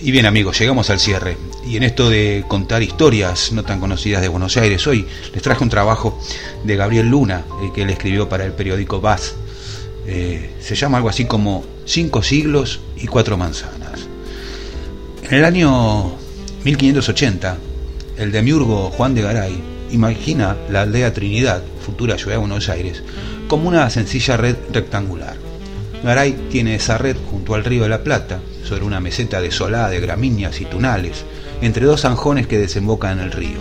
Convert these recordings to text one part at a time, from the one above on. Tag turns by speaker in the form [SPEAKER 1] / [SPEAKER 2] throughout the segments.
[SPEAKER 1] Y bien amigos, llegamos al cierre. Y en esto de contar historias no tan conocidas de Buenos Aires, hoy les traje un trabajo de Gabriel Luna, el que él escribió para el periódico Baz. Eh, se llama algo así como Cinco siglos y cuatro manzanas. En el año 1580, el demiurgo Juan de Garay imagina la aldea Trinidad, futura ciudad de Buenos Aires, como una sencilla red rectangular. Garay tiene esa red junto al río de la Plata, sobre una meseta desolada de gramíneas y tunales, entre dos zanjones que desembocan en el río.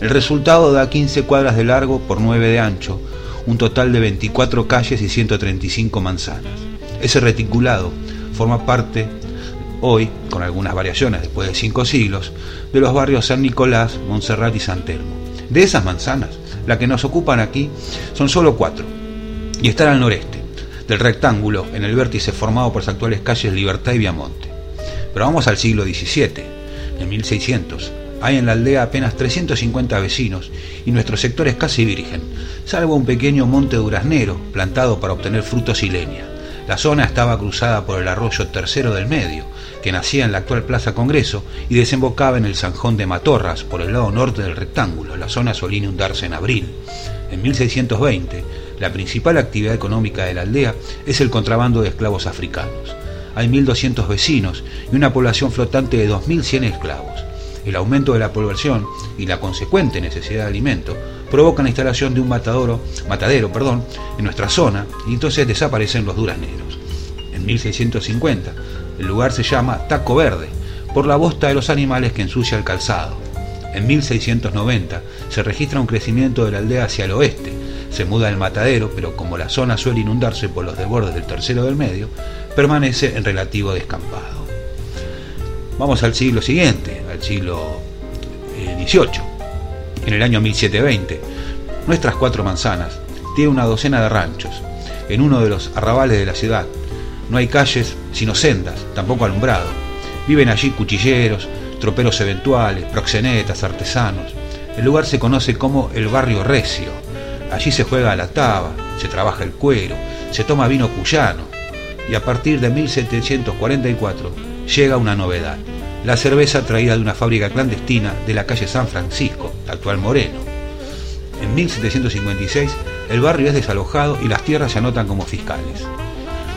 [SPEAKER 1] El resultado da 15 cuadras de largo por 9 de ancho, un total de 24 calles y 135 manzanas. Ese reticulado forma parte hoy, con algunas variaciones después de cinco siglos, de los barrios San Nicolás, Montserrat y San Telmo. De esas manzanas, las que nos ocupan aquí son solo cuatro, y están al noreste, del rectángulo en el vértice formado por las actuales calles Libertad y Viamonte. Pero vamos al siglo XVII, en 1600. Hay en la aldea apenas 350 vecinos y nuestro sector es casi virgen, salvo un pequeño monte duraznero plantado para obtener frutos y leña. La zona estaba cruzada por el arroyo Tercero del Medio, que nacía en la actual Plaza Congreso y desembocaba en el Zanjón de Matorras por el lado norte del rectángulo. La zona solía inundarse en abril. En 1620, la principal actividad económica de la aldea es el contrabando de esclavos africanos. Hay 1.200 vecinos y una población flotante de 2.100 esclavos. El aumento de la población y la consecuente necesidad de alimento provocan la instalación de un matadero, en nuestra zona y entonces desaparecen los durazneros. En 1650, el lugar se llama Taco Verde por la bosta de los animales que ensucia el calzado. En 1690 se registra un crecimiento de la aldea hacia el oeste. Se muda el matadero, pero como la zona suele inundarse por los desbordes del tercero del medio, permanece en relativo descampado. Vamos al siglo siguiente, al siglo XVIII. En el año 1720, nuestras cuatro manzanas tienen una docena de ranchos, en uno de los arrabales de la ciudad. No hay calles, sino sendas, tampoco alumbrado. Viven allí cuchilleros, troperos eventuales, proxenetas, artesanos. El lugar se conoce como el barrio recio. Allí se juega a la taba, se trabaja el cuero, se toma vino cuyano. Y a partir de 1744 llega una novedad, la cerveza traída de una fábrica clandestina de la calle San Francisco, actual Moreno. En 1756 el barrio es desalojado y las tierras se anotan como fiscales.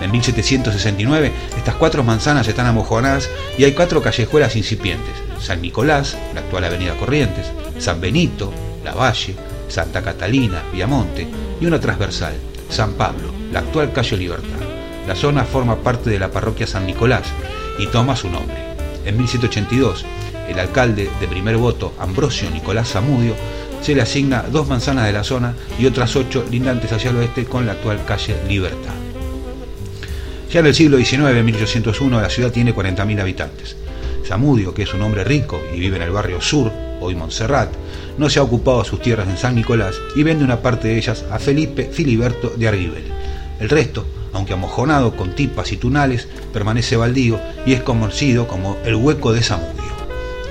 [SPEAKER 1] En 1769 estas cuatro manzanas están amojonadas y hay cuatro callejuelas incipientes, San Nicolás, la actual Avenida Corrientes, San Benito, La Valle, Santa Catalina, Viamonte y una transversal, San Pablo, la actual calle Libertad. La zona forma parte de la parroquia San Nicolás y toma su nombre. En 1782, el alcalde de primer voto, Ambrosio Nicolás Zamudio, se le asigna dos manzanas de la zona y otras ocho lindantes hacia el oeste con la actual calle Libertad. Ya en el siglo XIX, en 1801, la ciudad tiene 40.000 habitantes. Zamudio, que es un hombre rico y vive en el barrio sur, hoy Montserrat, no se ha ocupado sus tierras en San Nicolás y vende una parte de ellas a Felipe Filiberto de Arguibel. El resto, aunque amojonado con tipas y tunales, permanece baldío y es conocido como el hueco de Zamudio.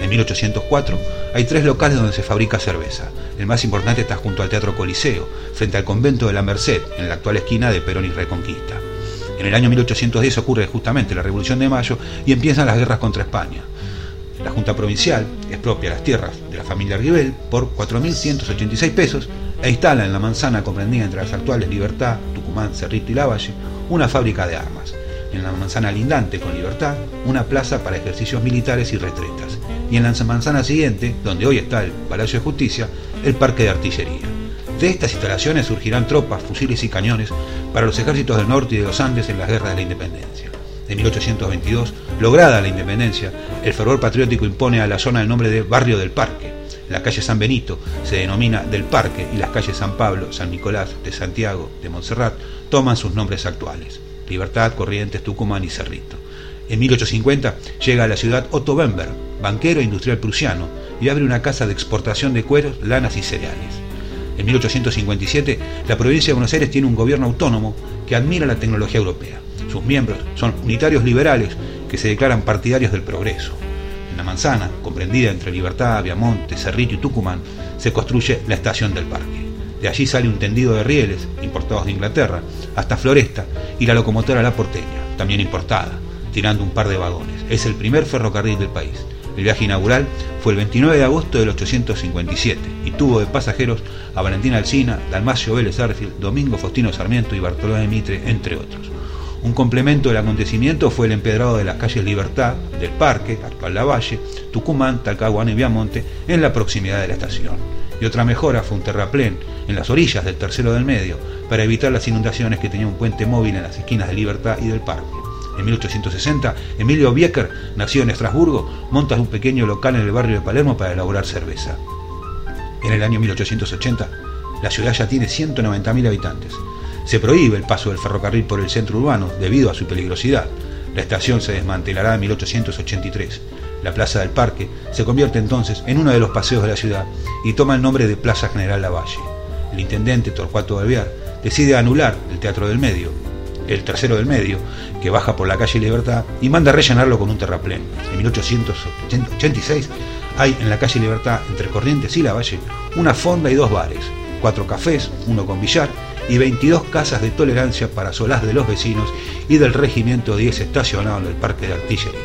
[SPEAKER 1] En 1804 hay tres locales donde se fabrica cerveza. El más importante está junto al Teatro Coliseo, frente al convento de la Merced, en la actual esquina de Perón y Reconquista. En el año 1810 ocurre justamente la Revolución de Mayo y empiezan las guerras contra España. La Junta Provincial expropia las tierras de la familia Arguibel por 4.186 pesos e instala en la manzana comprendida entre las actuales Libertad, Tucumán, Cerrito y Lavalle una fábrica de armas. en la manzana lindante con libertad, una plaza para ejercicios militares y retretas. Y en la manzana siguiente, donde hoy está el Palacio de Justicia, el Parque de Artillería. De estas instalaciones surgirán tropas, fusiles y cañones para los ejércitos del norte y de los Andes en las guerras de la independencia. En 1822, lograda la independencia, el fervor patriótico impone a la zona el nombre de Barrio del Parque. La calle San Benito se denomina del Parque y las calles San Pablo, San Nicolás, de Santiago, de Montserrat toman sus nombres actuales. Libertad, Corrientes, Tucumán y Cerrito. En 1850 llega a la ciudad Otto Bember, banquero e industrial prusiano, y abre una casa de exportación de cueros, lanas y cereales. En 1857, la provincia de Buenos Aires tiene un gobierno autónomo que admira la tecnología europea. Sus miembros son unitarios liberales que se declaran partidarios del progreso. En la manzana, comprendida entre Libertad, Viamonte, Cerrito y Tucumán, se construye la estación del parque. De allí sale un tendido de rieles, importados de Inglaterra, hasta Floresta y la locomotora La Porteña, también importada, tirando un par de vagones. Es el primer ferrocarril del país. El viaje inaugural fue el 29 de agosto del 857 y tuvo de pasajeros a Valentina Alcina, Dalmacio Vélez Arfield, Domingo Faustino Sarmiento y Bartolomé Mitre, entre otros. Un complemento del acontecimiento fue el empedrado de las calles Libertad, del Parque, actual Lavalle, Tucumán, Talcahuano y Viamonte, en la proximidad de la estación. Y otra mejora fue un terraplén en las orillas del tercero del medio para evitar las inundaciones que tenía un puente móvil en las esquinas de Libertad y del Parque. En 1860, Emilio Biecker, nacido en Estrasburgo, monta un pequeño local en el barrio de Palermo para elaborar cerveza. En el año 1880, la ciudad ya tiene 190.000 habitantes. Se prohíbe el paso del ferrocarril por el centro urbano debido a su peligrosidad. La estación se desmantelará en 1883. La Plaza del Parque se convierte entonces en uno de los paseos de la ciudad y toma el nombre de Plaza General Lavalle. El intendente Torcuato Alvear decide anular el Teatro del Medio, el tercero del medio, que baja por la calle Libertad y manda rellenarlo con un terraplén. En 1886 hay en la calle Libertad, entre Corrientes y Lavalle, una fonda y dos bares, cuatro cafés, uno con billar y 22 casas de tolerancia para solaz de los vecinos y del regimiento 10 estacionado en el Parque de Artillería.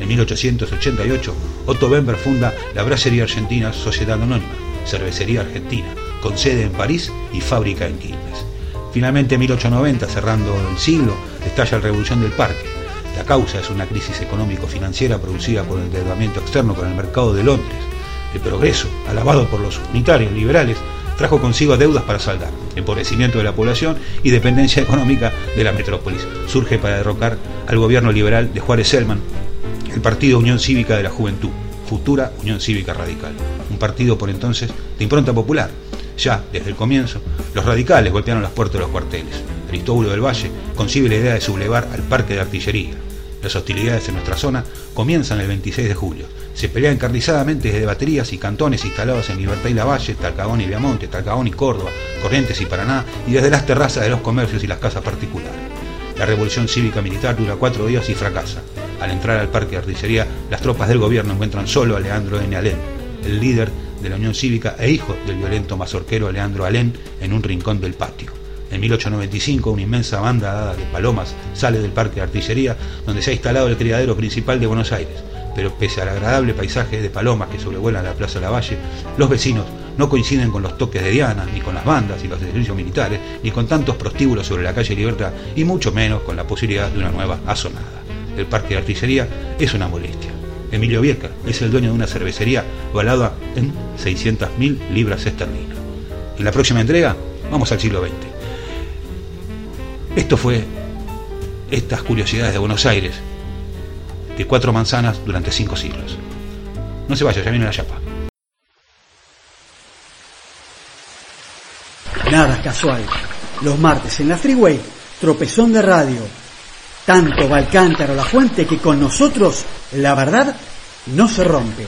[SPEAKER 1] En 1888, Otto Bember funda la Brasserie Argentina Sociedad Anónima, cervecería argentina, con sede en París y fábrica en Quilmes. Finalmente, en 1890, cerrando el siglo, estalla la Revolución del Parque. La causa es una crisis económico-financiera producida por el endeudamiento externo con el mercado de Londres. El progreso, alabado por los unitarios liberales, trajo consigo deudas para saldar, empobrecimiento de la población y dependencia económica de la metrópolis. Surge para derrocar al gobierno liberal de Juárez Selman el Partido Unión Cívica de la Juventud, futura Unión Cívica Radical, un partido por entonces de impronta popular. Ya desde el comienzo, los radicales golpearon las puertas de los cuarteles. Aristóbulo del Valle concibe la idea de sublevar al parque de artillería. Las hostilidades en nuestra zona comienzan el 26 de julio. Se pelean encarnizadamente desde baterías y cantones instalados en Libertad y Lavalle, Talcaón y Viamonte, Talcaón y Córdoba, Corrientes y Paraná, y desde las terrazas de los comercios y las casas particulares. La revolución cívica militar dura cuatro días y fracasa. Al entrar al parque de artillería, las tropas del gobierno encuentran solo a Leandro N. Alén, el líder de la Unión Cívica e hijo del violento mazorquero Leandro Alén, en un rincón del patio. En 1895, una inmensa banda de palomas sale del parque de artillería, donde se ha instalado el criadero principal de Buenos Aires. Pero pese al agradable paisaje de palomas que sobrevuelan la Plaza Lavalle, los vecinos no coinciden con los toques de Diana, ni con las bandas y los servicios militares, ni con tantos prostíbulos sobre la calle Libertad, y mucho menos con la posibilidad de una nueva azonada el parque de artillería es una molestia. Emilio Vieca es el dueño de una cervecería valada en 600.000 libras esterlinas. En la próxima entrega vamos al siglo XX. Esto fue estas curiosidades de Buenos Aires, de cuatro manzanas durante cinco siglos. No se vaya, ya viene la chapa.
[SPEAKER 2] Nada casual. Los martes en la Freeway, tropezón de radio tanto va el cántaro la fuente que con nosotros la verdad no se rompe.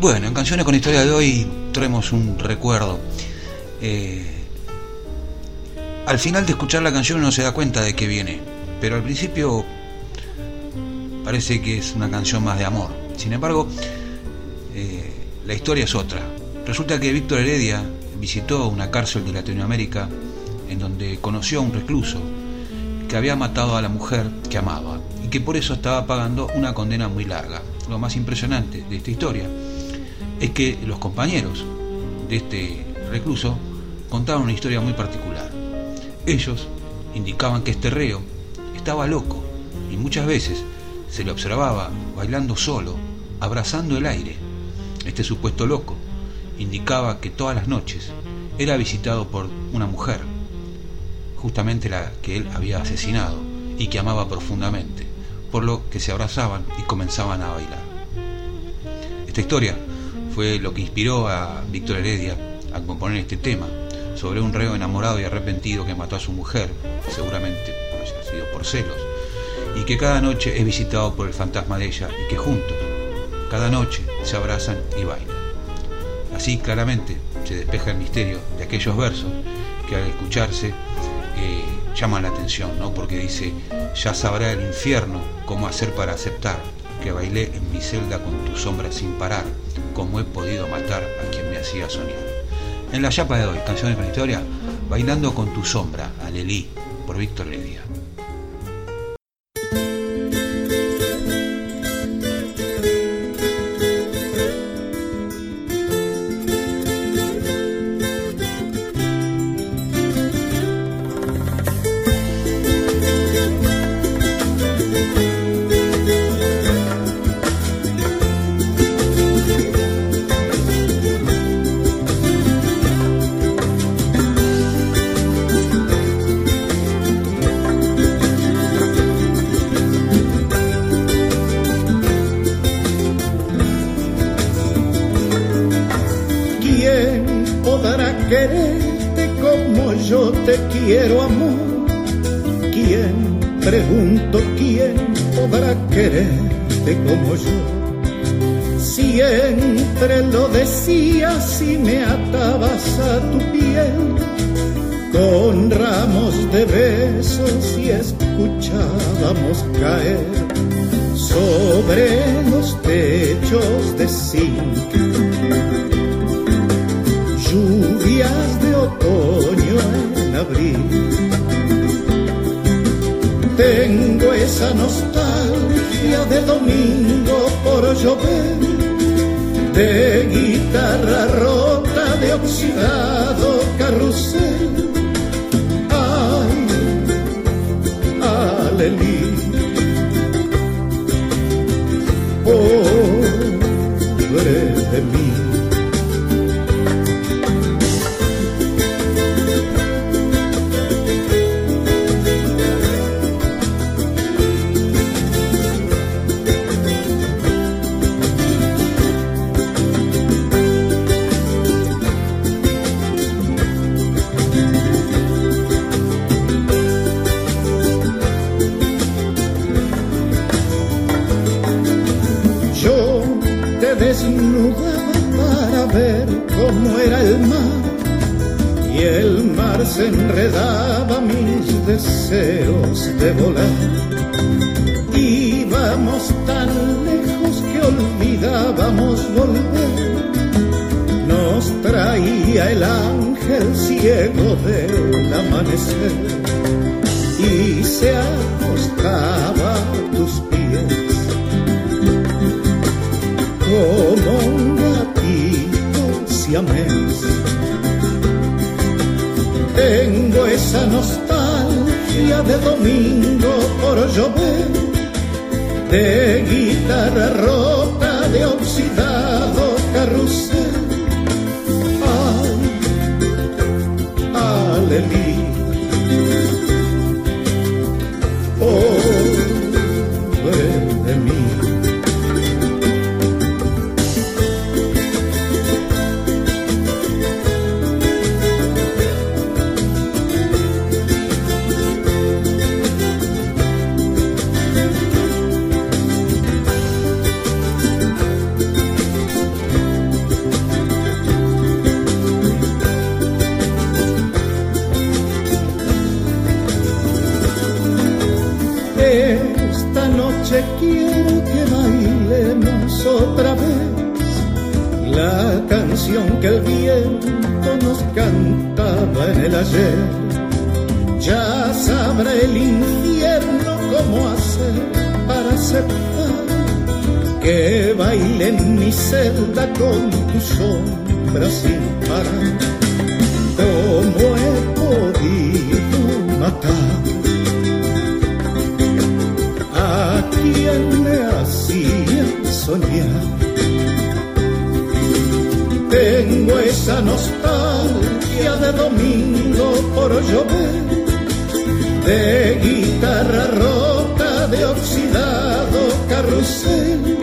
[SPEAKER 1] Bueno, en Canciones con Historia de hoy traemos un recuerdo. Eh, al final de escuchar la canción uno se da cuenta de que viene, pero al principio parece que es una canción más de amor. Sin embargo, eh, la historia es otra. Resulta que Víctor Heredia visitó una cárcel de Latinoamérica en donde conoció a un recluso que había matado a la mujer que amaba y que por eso estaba pagando una condena muy larga. Lo más impresionante de esta historia es que los compañeros de este recluso contaban una historia muy particular. Ellos indicaban que este reo estaba loco y muchas veces se le observaba bailando solo, abrazando el aire. Este supuesto loco indicaba que todas las noches era visitado por una mujer, justamente la que él había asesinado y que amaba profundamente, por lo que se abrazaban y comenzaban a bailar. Esta historia fue lo que inspiró a Víctor Heredia a componer este tema sobre un reo enamorado y arrepentido que mató a su mujer, seguramente haya sido por celos, y que cada noche es visitado por el fantasma de ella y que juntos, cada noche, se abrazan y bailan. Así claramente se despeja el misterio de aquellos versos que al escucharse eh, llaman la atención, ¿no? porque dice, ya sabrá el infierno cómo hacer para aceptar que bailé en mi celda con tu sombra sin parar, como he podido matar a quien me hacía soñar. En la chapa de hoy, canciones con historia, bailando con tu sombra, Alelí, por Víctor
[SPEAKER 3] como yo te quiero, amor. ¿Quién, pregunto, quién podrá quererte como yo? Siempre lo decías y me atabas a tu piel con ramos de besos y escuchábamos caer sobre los techos de zinc, lluvias de otoño. esa nostalgia de domingo por llover, de guitarra rota, de oxidado carrusel enredaba mis deseos de volar. Íbamos tan lejos que olvidábamos volver. Nos traía el ángel ciego del amanecer y se acostaba a tus pies como un gatito siamés esa nostalgia de domingo por llover, de guitarra rota, de oxidar ya sabrá el infierno cómo hacer para aceptar que baile en mi celda con tu sombra sin parar. ¿Cómo he podido matar a quien me hacía soñar? Esa nostalgia de domingo por llover, de guitarra rota, de oxidado carrusel.